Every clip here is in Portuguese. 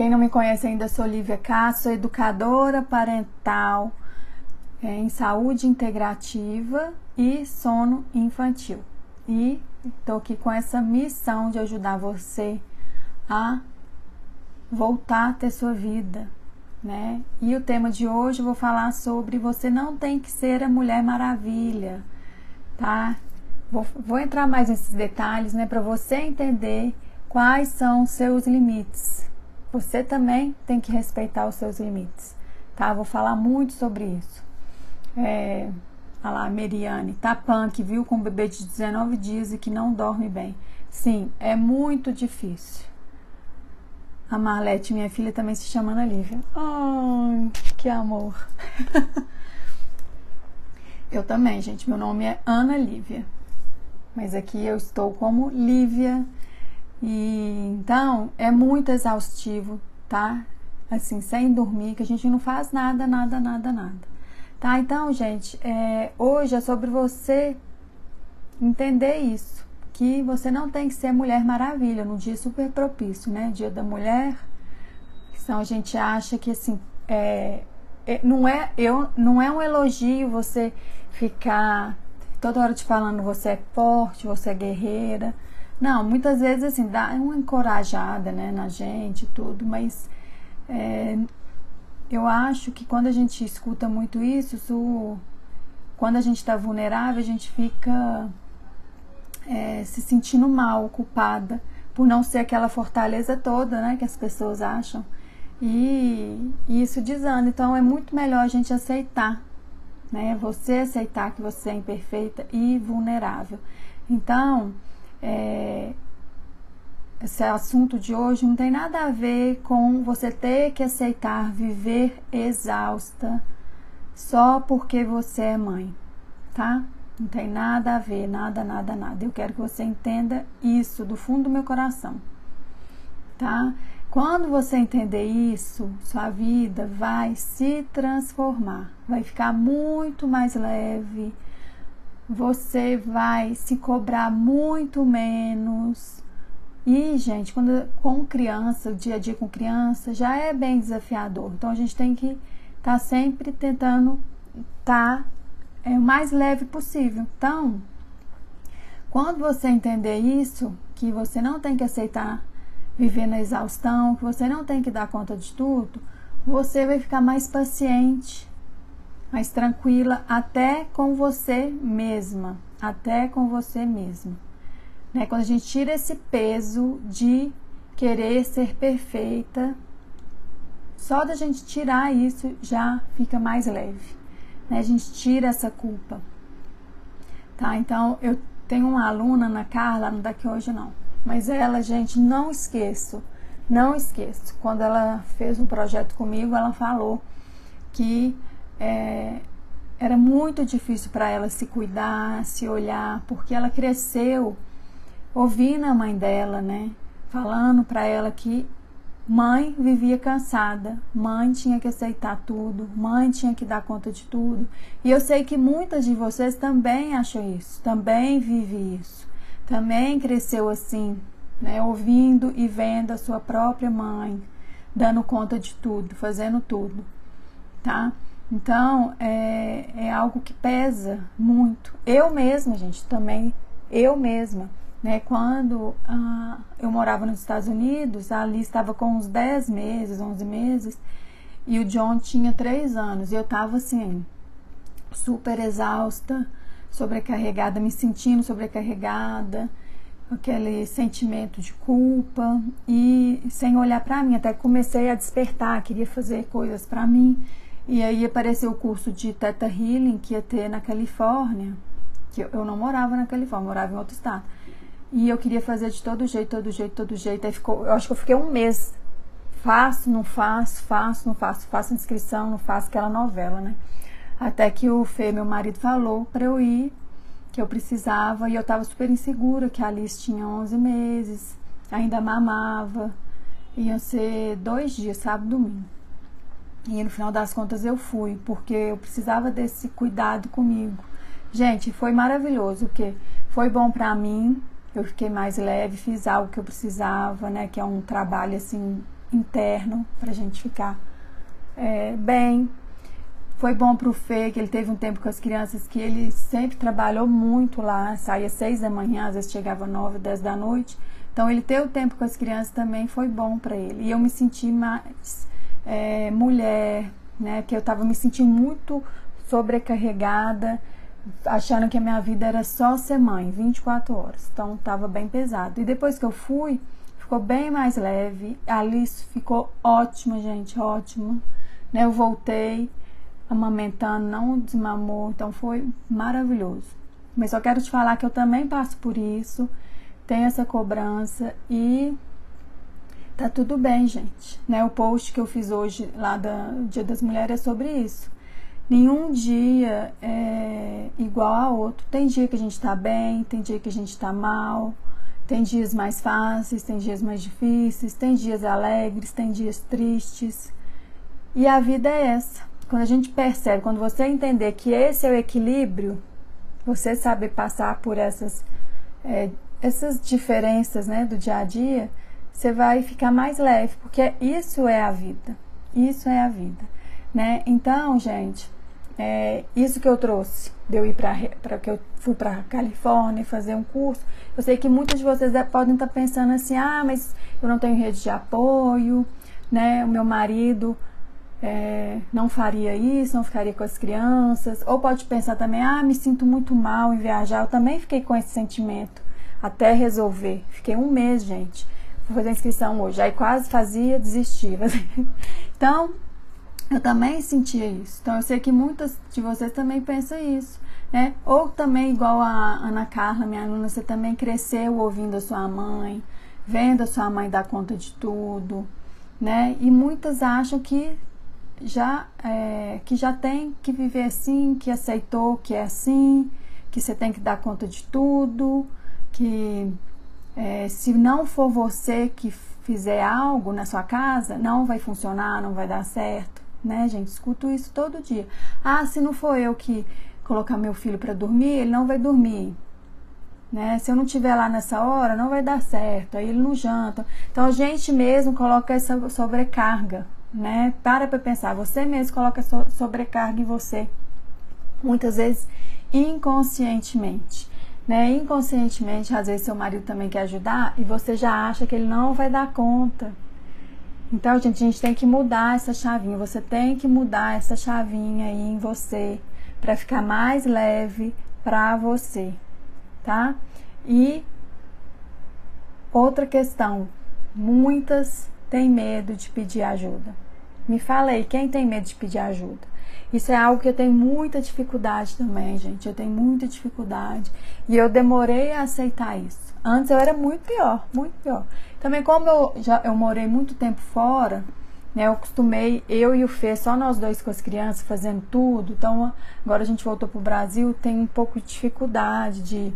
Quem não me conhece ainda, sou Lívia Castro, sou educadora parental é, em saúde integrativa e sono infantil. E estou aqui com essa missão de ajudar você a voltar a ter sua vida, né? E o tema de hoje eu vou falar sobre você não tem que ser a Mulher Maravilha, tá? Vou, vou entrar mais nesses detalhes, né, para você entender quais são os seus limites. Você também tem que respeitar os seus limites, tá? Vou falar muito sobre isso. É, olha lá, Meriane, tá punk, viu, com um bebê de 19 dias e que não dorme bem. Sim, é muito difícil. A Marlete, minha filha, também se chama Ana Lívia. Ai, que amor. eu também, gente. Meu nome é Ana Lívia. Mas aqui eu estou como Lívia. E então é muito exaustivo, tá? Assim, sem dormir, que a gente não faz nada, nada, nada, nada. Tá? Então, gente, é, hoje é sobre você entender isso que você não tem que ser Mulher Maravilha num dia super propício, né? Dia da Mulher. Então a gente acha que assim é, é, não é eu não é um elogio você ficar toda hora te falando você é forte, você é guerreira. Não, muitas vezes assim dá uma encorajada, né, na gente tudo, mas é, eu acho que quando a gente escuta muito isso, isso quando a gente está vulnerável, a gente fica é, se sentindo mal, culpada, por não ser aquela fortaleza toda, né, que as pessoas acham. E, e isso desanda. Então é muito melhor a gente aceitar, né? Você aceitar que você é imperfeita e vulnerável. Então, é, esse assunto de hoje não tem nada a ver com você ter que aceitar viver exausta só porque você é mãe, tá? Não tem nada a ver, nada, nada, nada. Eu quero que você entenda isso do fundo do meu coração, tá? Quando você entender isso, sua vida vai se transformar, vai ficar muito mais leve, você vai se cobrar muito menos. E, gente, quando com criança, o dia a dia com criança, já é bem desafiador. Então a gente tem que estar tá sempre tentando estar tá é, o mais leve possível. Então, quando você entender isso, que você não tem que aceitar viver na exaustão, que você não tem que dar conta de tudo, você vai ficar mais paciente, mais tranquila, até com você mesma, até com você mesma. Né? Quando a gente tira esse peso de querer ser perfeita, só da gente tirar isso já fica mais leve né? A gente tira essa culpa. Tá? Então, eu tenho uma aluna, Ana Carla, não daqui hoje não, mas ela, gente, não esqueço, não esqueço. Quando ela fez um projeto comigo, ela falou que é, era muito difícil para ela se cuidar, se olhar, porque ela cresceu ouvindo a mãe dela, né? Falando para ela que Mãe vivia cansada, mãe tinha que aceitar tudo, mãe tinha que dar conta de tudo. E eu sei que muitas de vocês também acham isso, também vive isso, também cresceu assim, né, ouvindo e vendo a sua própria mãe dando conta de tudo, fazendo tudo, tá? Então é, é algo que pesa muito. Eu mesma, gente, também, eu mesma né? Quando ah, eu morava nos Estados Unidos, a Alice estava com uns 10 meses, 11 meses, e o John tinha 3 anos. E eu estava assim, super exausta, sobrecarregada, me sentindo sobrecarregada, aquele sentimento de culpa e sem olhar para mim. Até comecei a despertar, queria fazer coisas para mim. E aí apareceu o curso de Theta Healing que ia ter na Califórnia, que eu, não morava na Califórnia, morava em outro estado. E eu queria fazer de todo jeito, todo jeito, todo jeito. Aí ficou, eu acho que eu fiquei um mês. Faço, não faço, faço, não faço, faço inscrição, não faço aquela novela, né? Até que o Fê, meu marido, falou para eu ir, que eu precisava, e eu tava super insegura, que a Alice tinha 11 meses, ainda mamava. Iam ser dois dias, sábado e domingo. E no final das contas eu fui, porque eu precisava desse cuidado comigo. Gente, foi maravilhoso, porque foi bom para mim, eu fiquei mais leve, fiz algo que eu precisava, né? Que é um trabalho assim interno para a gente ficar é, bem. Foi bom para o Fê, que ele teve um tempo com as crianças que ele sempre trabalhou muito lá, saía seis da manhã, às vezes chegava nove, dez da noite. Então ele ter o tempo com as crianças também foi bom para ele. E eu me senti mais é, mulher, né? Que eu estava me sentindo muito sobrecarregada, achando que a minha vida era só ser mãe, 24 horas. Então estava bem pesado. E depois que eu fui, ficou bem mais leve. A Alice ficou ótima, gente, ótima. Né? Eu voltei amamentando, não desmamou, então foi maravilhoso. Mas só quero te falar que eu também passo por isso, tenho essa cobrança e tá tudo bem, gente. Né? O post que eu fiz hoje lá do Dia das Mulheres é sobre isso. Nenhum dia é igual a outro. Tem dia que a gente tá bem, tem dia que a gente tá mal, tem dias mais fáceis, tem dias mais difíceis, tem dias alegres, tem dias tristes. E a vida é essa quando a gente percebe, quando você entender que esse é o equilíbrio, você saber passar por essas, é, essas diferenças né, do dia a dia, você vai ficar mais leve, porque isso é a vida. Isso é a vida. Né? Então, gente, é, isso que eu trouxe, de eu ir para que eu fui para Califórnia fazer um curso. Eu sei que muitos de vocês podem estar pensando assim: ah, mas eu não tenho rede de apoio, né? O meu marido é, não faria isso, não ficaria com as crianças. Ou pode pensar também, ah, me sinto muito mal em viajar. Eu também fiquei com esse sentimento até resolver. Fiquei um mês, gente. Fazer a inscrição hoje. Aí quase fazia, desistia. então, eu também sentia isso. Então, eu sei que muitas de vocês também pensam isso. Né? Ou também, igual a Ana Carla, minha aluna, você também cresceu ouvindo a sua mãe, vendo a sua mãe dar conta de tudo, né? E muitas acham que já é, que já tem que viver assim, que aceitou que é assim, que você tem que dar conta de tudo, que é, se não for você que fizer algo na sua casa, não vai funcionar, não vai dar certo, né, gente? Escuto isso todo dia. Ah, se não for eu que colocar meu filho para dormir, ele não vai dormir. Né? Se eu não estiver lá nessa hora, não vai dar certo. Aí ele não janta. Então a gente mesmo coloca essa sobrecarga né? Para para pensar, você mesmo coloca sobrecarga em você, muitas vezes inconscientemente, né? Inconscientemente, às vezes seu marido também quer ajudar e você já acha que ele não vai dar conta. Então, gente, a gente tem que mudar essa chavinha. Você tem que mudar essa chavinha aí em você para ficar mais leve para você, tá? E outra questão, muitas tem medo de pedir ajuda? Me fala aí, quem tem medo de pedir ajuda? Isso é algo que eu tenho muita dificuldade também, gente. Eu tenho muita dificuldade. E eu demorei a aceitar isso. Antes eu era muito pior, muito pior. Também como eu já eu morei muito tempo fora, né? Eu acostumei eu e o Fê, só nós dois com as crianças fazendo tudo. Então, agora a gente voltou pro Brasil, tem um pouco de dificuldade de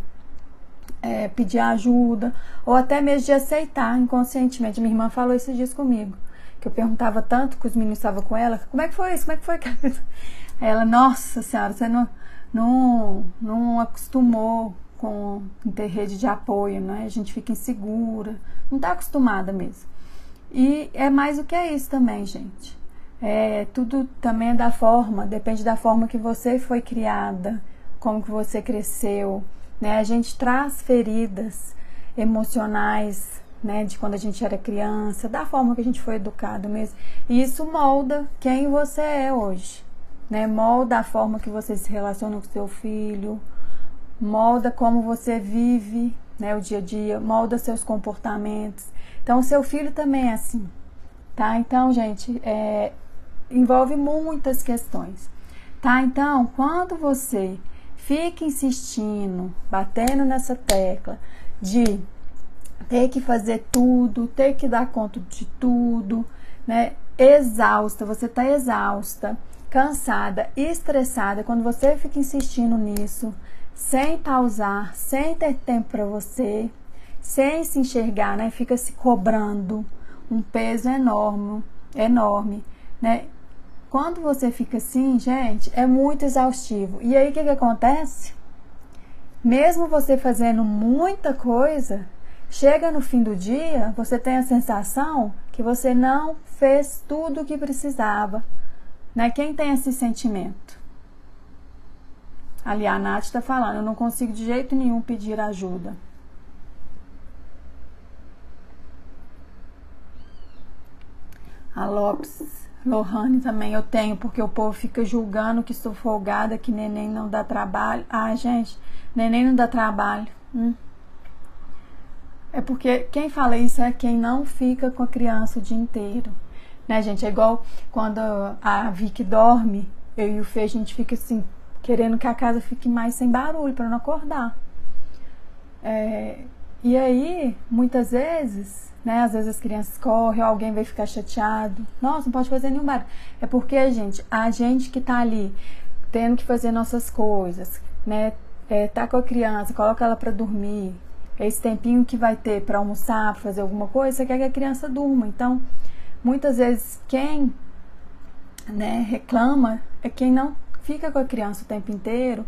é, pedir ajuda, ou até mesmo de aceitar inconscientemente. Minha irmã falou esses dias comigo, que eu perguntava tanto que os meninos estavam com ela, como é que foi isso, como é que foi? Aí ela, nossa senhora, você não, não, não acostumou com ter rede de apoio, né? A gente fica insegura, não está acostumada mesmo. E é mais do que é isso também, gente. É, tudo também é da forma, depende da forma que você foi criada, como que você cresceu, né? A gente traz feridas emocionais, né, de quando a gente era criança, da forma que a gente foi educado mesmo. E isso molda quem você é hoje, né? Molda a forma que você se relaciona com seu filho, molda como você vive, né, o dia a dia, molda seus comportamentos. Então, o seu filho também é assim, tá? Então, gente, é, envolve muitas questões, tá? Então, quando você fica insistindo, batendo nessa tecla de ter que fazer tudo, ter que dar conta de tudo, né? Exausta, você tá exausta, cansada, estressada, quando você fica insistindo nisso, sem pausar, sem ter tempo para você, sem se enxergar, né? Fica se cobrando um peso enorme, enorme, né? Quando você fica assim, gente, é muito exaustivo. E aí o que, que acontece? Mesmo você fazendo muita coisa, chega no fim do dia, você tem a sensação que você não fez tudo o que precisava. Né? Quem tem esse sentimento? Ali a Nath está falando, eu não consigo de jeito nenhum pedir ajuda. A Lopes, Lohane também eu tenho, porque o povo fica julgando que sou folgada, que neném não dá trabalho. Ah, gente, neném não dá trabalho. Hum. É porque quem fala isso é quem não fica com a criança o dia inteiro. Né, gente? É igual quando a Vicky dorme, eu e o Fê, a gente fica assim, querendo que a casa fique mais sem barulho para não acordar. É, e aí, muitas vezes, né? Às vezes as crianças correm, alguém vai ficar chateado. Nossa, não pode fazer nenhum barulho. É porque, gente, a gente que tá ali tendo que fazer nossas coisas, né? É, tá com a criança, coloca ela para dormir, esse tempinho que vai ter para almoçar, fazer alguma coisa, você quer que a criança durma. Então, muitas vezes quem né, reclama é quem não fica com a criança o tempo inteiro,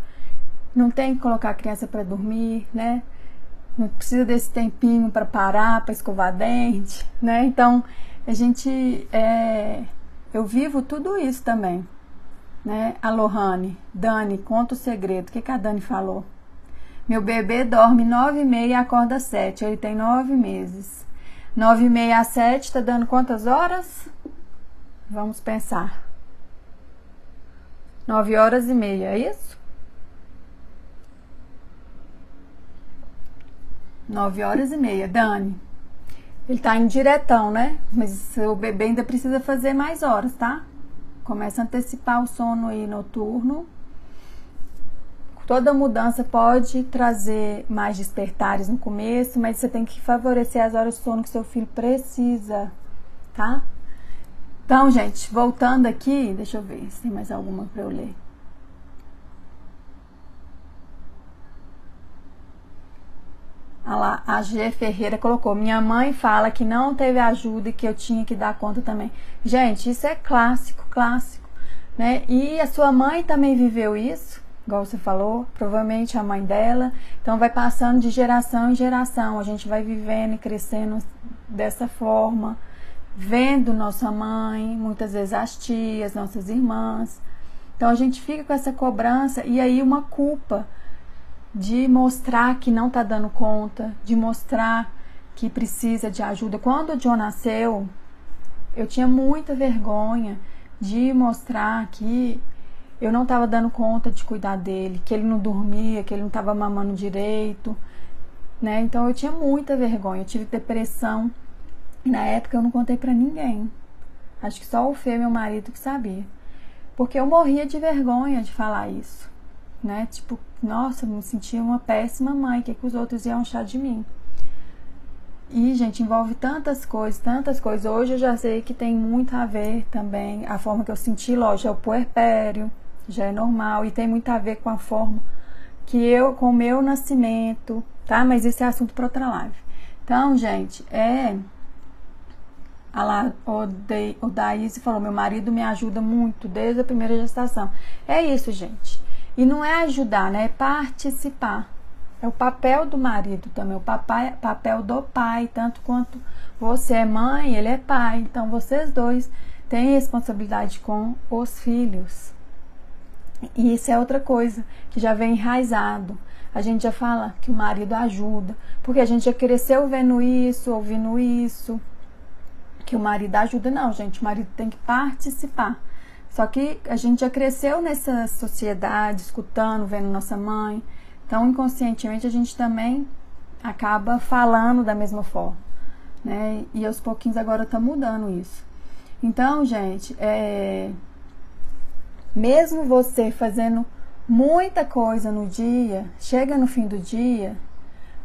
não tem que colocar a criança para dormir, né? Não precisa desse tempinho para parar, para escovar dente, né? Então, a gente é, eu vivo tudo isso também, né? A Lohane, Dani, conta o segredo. O que, que a Dani falou? Meu bebê dorme nove e meia e acorda sete. Ele tem nove meses. Nove e meia a sete está dando quantas horas? Vamos pensar. Nove horas e meia, é isso? Nove horas e meia. Dani, ele tá diretão, né? Mas o bebê ainda precisa fazer mais horas, tá? Começa a antecipar o sono aí noturno Toda mudança pode trazer mais despertares no começo, mas você tem que favorecer as horas de sono que seu filho precisa, tá? Então, gente, voltando aqui, deixa eu ver se tem mais alguma para eu ler. Ah lá, a G Ferreira colocou: Minha mãe fala que não teve ajuda e que eu tinha que dar conta também. Gente, isso é clássico, clássico, né? E a sua mãe também viveu isso? Igual você falou, provavelmente a mãe dela. Então vai passando de geração em geração, a gente vai vivendo e crescendo dessa forma, vendo nossa mãe, muitas vezes as tias, nossas irmãs. Então a gente fica com essa cobrança e aí uma culpa de mostrar que não está dando conta, de mostrar que precisa de ajuda. Quando o John nasceu, eu tinha muita vergonha de mostrar que eu não estava dando conta de cuidar dele, que ele não dormia, que ele não estava mamando direito, né? Então eu tinha muita vergonha, eu tive depressão. E na época eu não contei para ninguém. Acho que só o Fê, meu marido, que sabia. Porque eu morria de vergonha de falar isso, né? Tipo, nossa, me sentia uma péssima mãe, o que, que os outros iam achar de mim? E, gente, envolve tantas coisas, tantas coisas. Hoje eu já sei que tem muito a ver também a forma que eu senti, lógico, é o puerpério, já é normal e tem muito a ver com a forma que eu, com o meu nascimento, tá? Mas esse é assunto para outra live. Então, gente, é. A lá, o, falou: meu marido me ajuda muito desde a primeira gestação. É isso, gente. E não é ajudar, né? É participar. É o papel do marido também, o papai, papel do pai, tanto quanto você é mãe, ele é pai. Então, vocês dois têm responsabilidade com os filhos. E isso é outra coisa que já vem enraizado. A gente já fala que o marido ajuda, porque a gente já cresceu vendo isso, ouvindo isso, que o marido ajuda. Não, gente, o marido tem que participar. Só que a gente já cresceu nessa sociedade, escutando, vendo nossa mãe. Então, inconscientemente, a gente também acaba falando da mesma forma. Né? E aos pouquinhos agora está mudando isso. Então, gente, é, mesmo você fazendo muita coisa no dia, chega no fim do dia,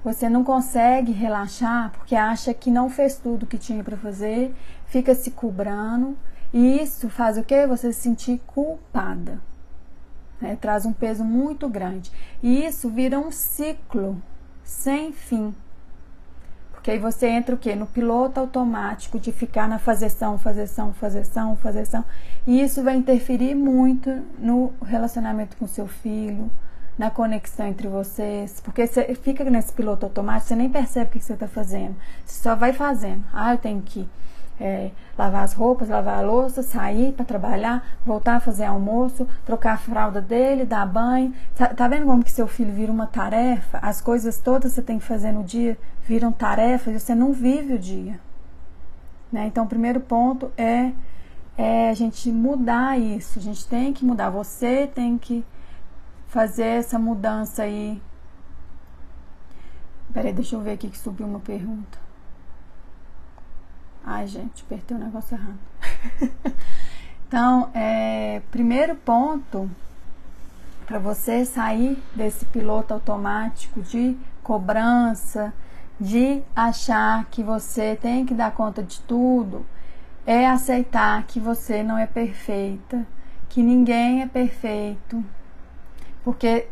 você não consegue relaxar porque acha que não fez tudo que tinha para fazer, fica se cobrando e isso faz o que? Você se sentir culpada. Né? Traz um peso muito grande. E isso vira um ciclo sem fim. Porque aí você entra o quê? No piloto automático de ficar na fazeção, fazeção, fazeção, fazeção. E isso vai interferir muito no relacionamento com seu filho, na conexão entre vocês. Porque você fica nesse piloto automático, você nem percebe o que você está fazendo. Você só vai fazendo. Ah, eu tenho que é, lavar as roupas, lavar a louça, sair para trabalhar, voltar a fazer almoço, trocar a fralda dele, dar banho. Tá, tá, vendo como que seu filho vira uma tarefa? As coisas todas você tem que fazer no dia viram tarefas você não vive o dia. Né? Então, o primeiro ponto é, é a gente mudar isso. A gente tem que mudar. Você tem que fazer essa mudança aí. Peraí, deixa eu ver aqui que subiu uma pergunta. Ai, gente, apertei o negócio errado. então, é, primeiro ponto para você sair desse piloto automático de cobrança, de achar que você tem que dar conta de tudo, é aceitar que você não é perfeita, que ninguém é perfeito, porque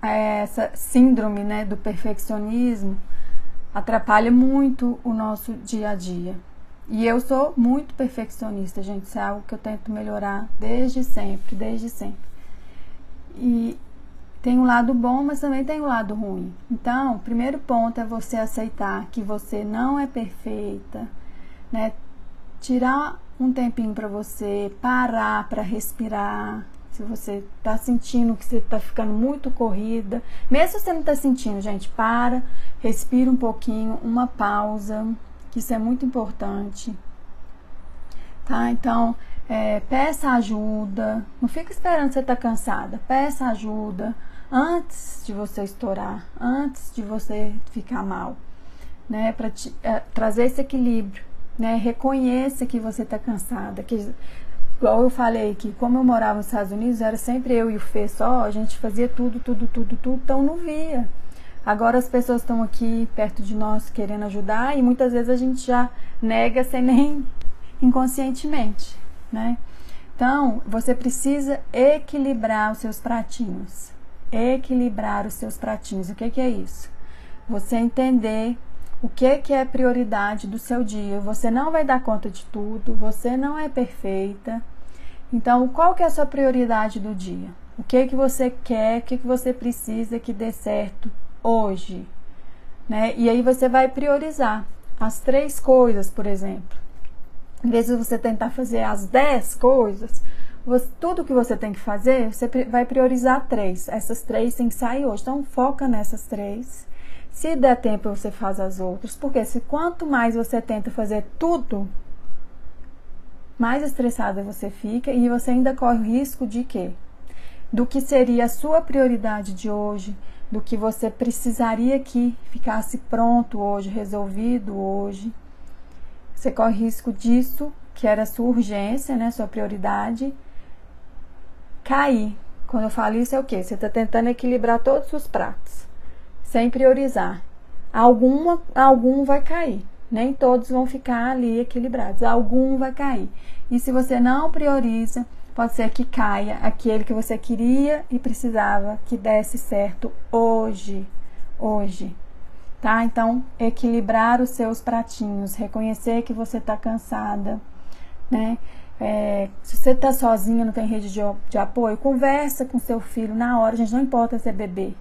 essa síndrome né, do perfeccionismo atrapalha muito o nosso dia a dia. E eu sou muito perfeccionista, gente. Isso é algo que eu tento melhorar desde sempre, desde sempre. E tem um lado bom, mas também tem um lado ruim. Então, o primeiro ponto é você aceitar que você não é perfeita, né? Tirar um tempinho para você, parar para respirar. Se você tá sentindo que você tá ficando muito corrida, mesmo se você não tá sentindo, gente, para, respira um pouquinho, uma pausa que isso é muito importante. Tá? Então, é, peça ajuda. Não fica esperando você estar tá cansada. Peça ajuda antes de você estourar, antes de você ficar mal, né? Para é, trazer esse equilíbrio, né? Reconheça que você está cansada, que igual eu falei que como eu morava nos Estados Unidos era sempre eu e o Fê só, a gente fazia tudo, tudo, tudo, tudo, então não via. Agora as pessoas estão aqui perto de nós querendo ajudar e muitas vezes a gente já nega sem nem inconscientemente, né? Então, você precisa equilibrar os seus pratinhos. Equilibrar os seus pratinhos. O que, que é isso? Você entender o que, que é prioridade do seu dia. Você não vai dar conta de tudo, você não é perfeita. Então, qual que é a sua prioridade do dia? O que que você quer, o que, que você precisa que dê certo hoje, né? E aí você vai priorizar as três coisas, por exemplo. Em vez de você tentar fazer as dez coisas, você, tudo que você tem que fazer, você vai priorizar três. Essas três tem que sair hoje. Então foca nessas três. Se der tempo, você faz as outras. Porque se quanto mais você tenta fazer tudo, mais estressada você fica e você ainda corre o risco de quê? Do que seria a sua prioridade de hoje, do que você precisaria que ficasse pronto hoje, resolvido hoje. Você corre risco disso, que era sua urgência, né, sua prioridade, cair. Quando eu falo isso é o quê? Você está tentando equilibrar todos os pratos, sem priorizar. Alguma, algum vai cair. Nem todos vão ficar ali equilibrados. Algum vai cair. E se você não prioriza, Pode ser que caia aquele que você queria e precisava que desse certo hoje, hoje. Tá? Então, equilibrar os seus pratinhos, reconhecer que você está cansada, né? É, se você está sozinha, não tem rede de, de apoio, conversa com seu filho na hora, gente, não importa se é bebê,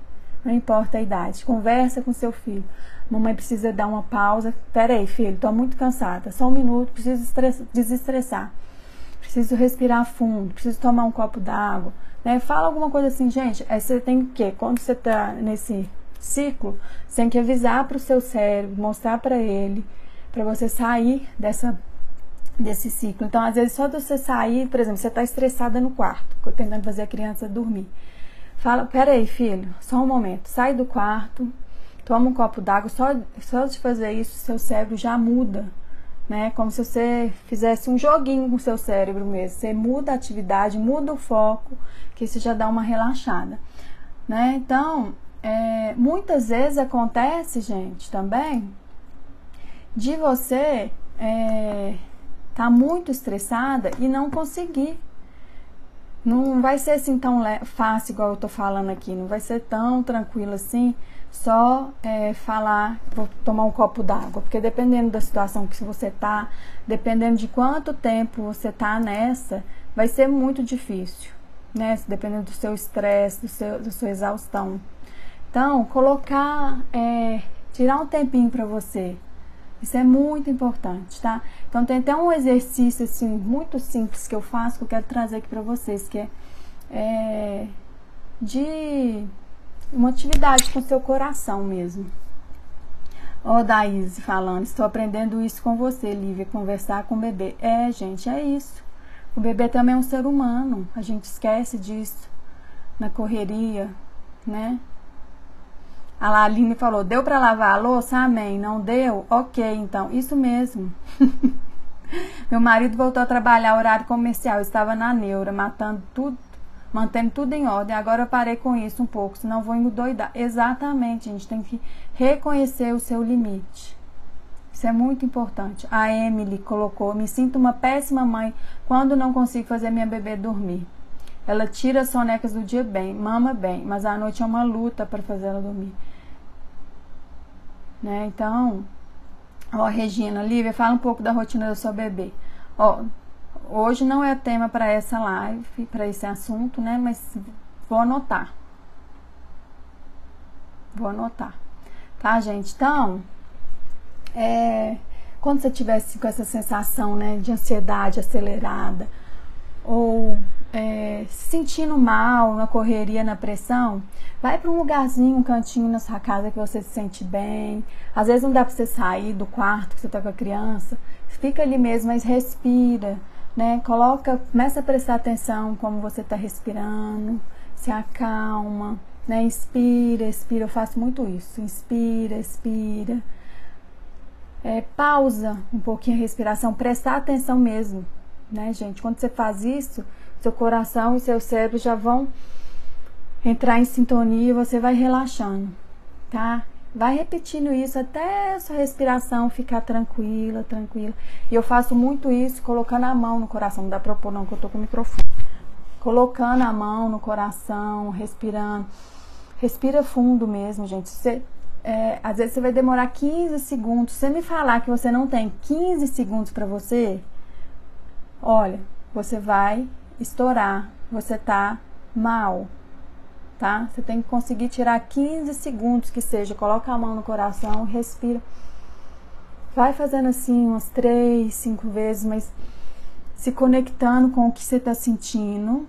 não importa a idade, conversa com seu filho. Mamãe precisa dar uma pausa. Peraí, filho, estou muito cansada, só um minuto, preciso desestressar preciso respirar fundo, preciso tomar um copo d'água. Né? Fala alguma coisa assim, gente. Aí você tem que, quando você está nesse ciclo, você tem que avisar para o seu cérebro, mostrar para ele, para você sair dessa desse ciclo. Então, às vezes, só de você sair, por exemplo, você está estressada no quarto, tentando fazer a criança dormir. Fala, peraí, filho, só um momento. Sai do quarto, toma um copo d'água. Só, só de fazer isso, seu cérebro já muda né? Como se você fizesse um joguinho com o seu cérebro mesmo. Você muda a atividade, muda o foco, que isso já dá uma relaxada, né? Então, é, muitas vezes acontece, gente, também, de você é, tá muito estressada e não conseguir. Não vai ser assim tão fácil igual eu tô falando aqui, não vai ser tão tranquilo assim só é, falar, vou tomar um copo d'água, porque dependendo da situação que você tá, dependendo de quanto tempo você tá nessa, vai ser muito difícil, né? Dependendo do seu estresse, do seu, da sua exaustão. Então, colocar, é, tirar um tempinho para você, Isso é muito importante, tá? Então tem até um exercício assim muito simples que eu faço que eu quero trazer aqui para vocês, que é, é de uma atividade com o seu coração mesmo. Ó, oh, Daíse falando, estou aprendendo isso com você, Lívia, conversar com o bebê. É, gente, é isso. O bebê também é um ser humano, a gente esquece disso na correria, né? A Laline falou: deu para lavar a louça? Amém. Não deu? Ok, então, isso mesmo. Meu marido voltou a trabalhar horário comercial, estava na neura, matando tudo, mantendo tudo em ordem. Agora eu parei com isso um pouco, senão vou endoidar. Exatamente, a gente tem que reconhecer o seu limite. Isso é muito importante. A Emily colocou: me sinto uma péssima mãe quando não consigo fazer minha bebê dormir. Ela tira as sonecas do dia bem, mama bem, mas à noite é uma luta para fazer ela dormir. Né? Então, ó, Regina, Lívia, fala um pouco da rotina do seu bebê. Ó, hoje não é tema para essa live, para esse assunto, né? Mas vou anotar. Vou anotar. Tá, gente? Então, é, quando você tivesse com essa sensação, né, de ansiedade acelerada ou é, se sentindo mal na correria, na pressão, vai para um lugarzinho, um cantinho na sua casa que você se sente bem. Às vezes não dá para você sair do quarto que você está com a criança, fica ali mesmo, mas respira, né? Coloca, começa a prestar atenção como você está respirando, se acalma, né? Inspira, expira. Eu faço muito isso. Inspira, expira. É, pausa um pouquinho a respiração, prestar atenção mesmo, né, gente? Quando você faz isso, seu coração e seu cérebro já vão entrar em sintonia e você vai relaxando, tá? Vai repetindo isso até sua respiração ficar tranquila, tranquila. E eu faço muito isso colocando a mão no coração. Não dá pra pôr não, que eu tô com o microfone. Colocando a mão no coração, respirando. Respira fundo mesmo, gente. Você, é, às vezes você vai demorar 15 segundos. Se você me falar que você não tem 15 segundos para você, olha, você vai estourar, você tá mal, tá? Você tem que conseguir tirar 15 segundos que seja, coloca a mão no coração, respira. Vai fazendo assim umas três, cinco vezes, mas se conectando com o que você está sentindo,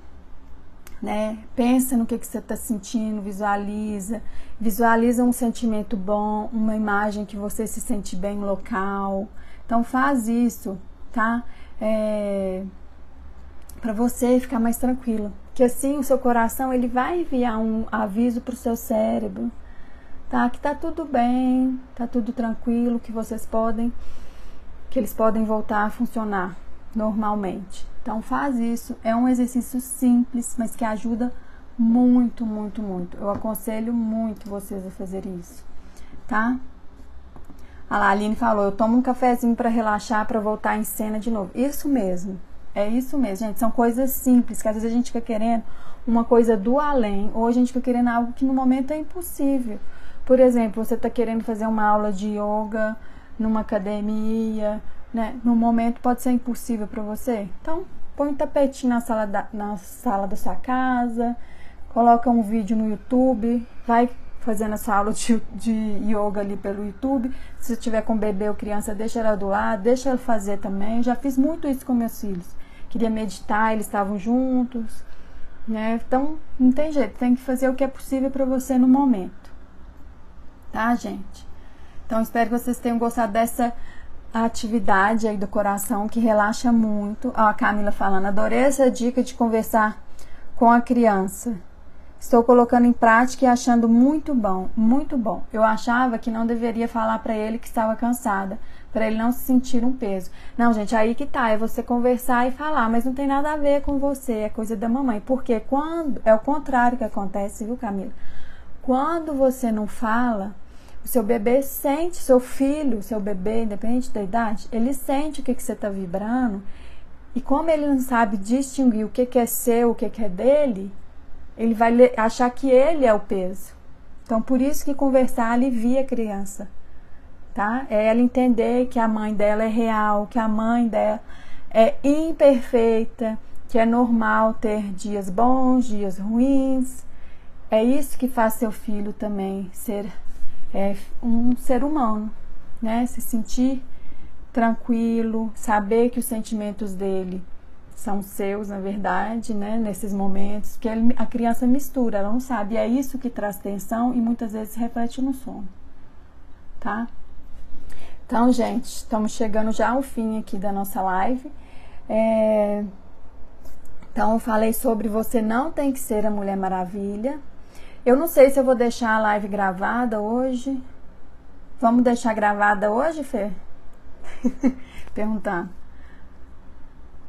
né? Pensa no que, que você está sentindo, visualiza, visualiza um sentimento bom, uma imagem que você se sente bem local. Então faz isso, tá? É, para você ficar mais tranquilo. Que assim o seu coração ele vai enviar um aviso para o seu cérebro, tá? Que tá tudo bem, tá tudo tranquilo, que vocês podem, que eles podem voltar a funcionar normalmente. Então faz isso, é um exercício simples, mas que ajuda muito, muito, muito. Eu aconselho muito vocês a fazer isso, tá? A Aline falou: eu tomo um cafezinho para relaxar, para voltar em cena de novo. Isso mesmo. É isso mesmo, gente. São coisas simples, que às vezes a gente fica querendo uma coisa do além, ou a gente fica querendo algo que no momento é impossível. Por exemplo, você está querendo fazer uma aula de yoga numa academia, né? No momento pode ser impossível para você. Então, põe um tapetinho na sala, da, na sala da sua casa, coloca um vídeo no YouTube, vai fazendo essa aula de, de yoga ali pelo YouTube. Se tiver com bebê ou criança, deixa ela do lado, deixa ela fazer também. Já fiz muito isso com meus filhos queria meditar, eles estavam juntos, né? Então, não tem jeito, tem que fazer o que é possível para você no momento. Tá, gente? Então, espero que vocês tenham gostado dessa atividade aí do coração que relaxa muito. Ó, a Camila falando, adorei essa dica de conversar com a criança. Estou colocando em prática e achando muito bom, muito bom. Eu achava que não deveria falar para ele que estava cansada, para ele não se sentir um peso. Não, gente, aí que tá, é você conversar e falar, mas não tem nada a ver com você, é coisa da mamãe. Porque quando é o contrário que acontece, viu, Camila? Quando você não fala, o seu bebê sente, seu filho, seu bebê, independente da idade, ele sente o que, que você está vibrando. E como ele não sabe distinguir o que, que é seu, o que, que é dele, ele vai achar que ele é o peso. Então, por isso que conversar alivia a criança tá? É ela entender que a mãe dela é real, que a mãe dela é imperfeita, que é normal ter dias bons, dias ruins. É isso que faz seu filho também ser é, um ser humano, né? Se sentir tranquilo, saber que os sentimentos dele são seus, na verdade, né? Nesses momentos, que a criança mistura, ela não sabe. E é isso que traz tensão e muitas vezes reflete no sono, tá? Então, gente, estamos chegando já ao fim aqui da nossa live. É... Então, eu falei sobre você não tem que ser a Mulher Maravilha. Eu não sei se eu vou deixar a live gravada hoje. Vamos deixar gravada hoje, Fê? Perguntar.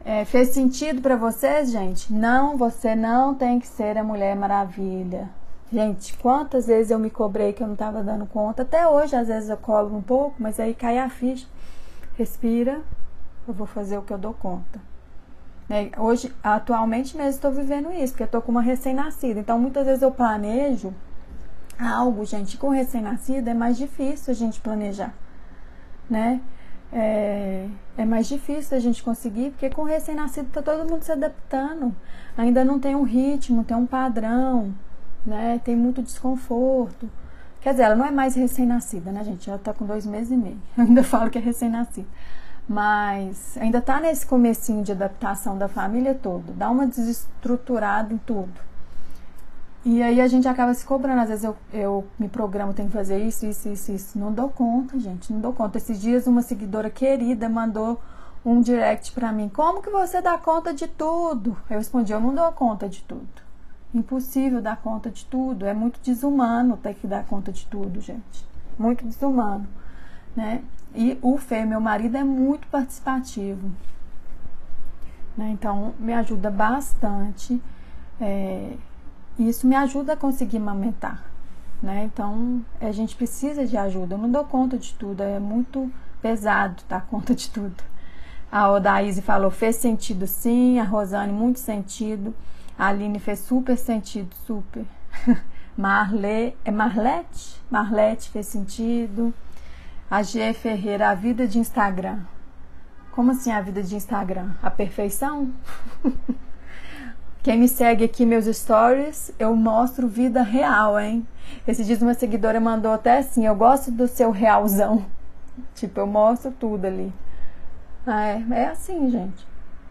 É, fez sentido para vocês, gente? Não, você não tem que ser a Mulher Maravilha. Gente, quantas vezes eu me cobrei que eu não estava dando conta? Até hoje, às vezes eu cobro um pouco, mas aí cai a ficha. Respira, eu vou fazer o que eu dou conta. É, hoje, atualmente mesmo, estou vivendo isso, porque eu estou com uma recém-nascida. Então, muitas vezes eu planejo algo, gente, com recém-nascida é mais difícil a gente planejar, né? É, é mais difícil a gente conseguir, porque com recém-nascido está todo mundo se adaptando. Ainda não tem um ritmo, tem um padrão, né? Tem muito desconforto. Quer dizer, ela não é mais recém-nascida, né, gente? Ela está com dois meses e meio. Eu ainda falo que é recém-nascida. Mas ainda está nesse comecinho de adaptação da família toda. Dá uma desestruturada em tudo. E aí a gente acaba se cobrando. Às vezes eu, eu me programo, tenho que fazer isso, isso, isso, isso. Não dou conta, gente, não dou conta. Esses dias uma seguidora querida mandou um direct para mim. Como que você dá conta de tudo? Eu respondi, eu não dou conta de tudo. Impossível dar conta de tudo. É muito desumano ter que dar conta de tudo, gente. Muito desumano, né? E o Fê, meu marido, é muito participativo. Né? Então, me ajuda bastante. É, e isso me ajuda a conseguir amamentar. Né? Então, a gente precisa de ajuda. Eu não dou conta de tudo, é muito pesado dar conta de tudo. A Odaíse falou, fez sentido sim. A Rosane, muito sentido. A Aline fez super sentido, super. Marle, é Marlete? Marlete fez sentido. A G Ferreira, a vida de Instagram. Como assim a vida de Instagram? A perfeição? Quem me segue aqui meus stories, eu mostro vida real, hein? Esse dia uma seguidora mandou até assim, eu gosto do seu realzão. Tipo, eu mostro tudo ali. Ah, é, é assim, gente.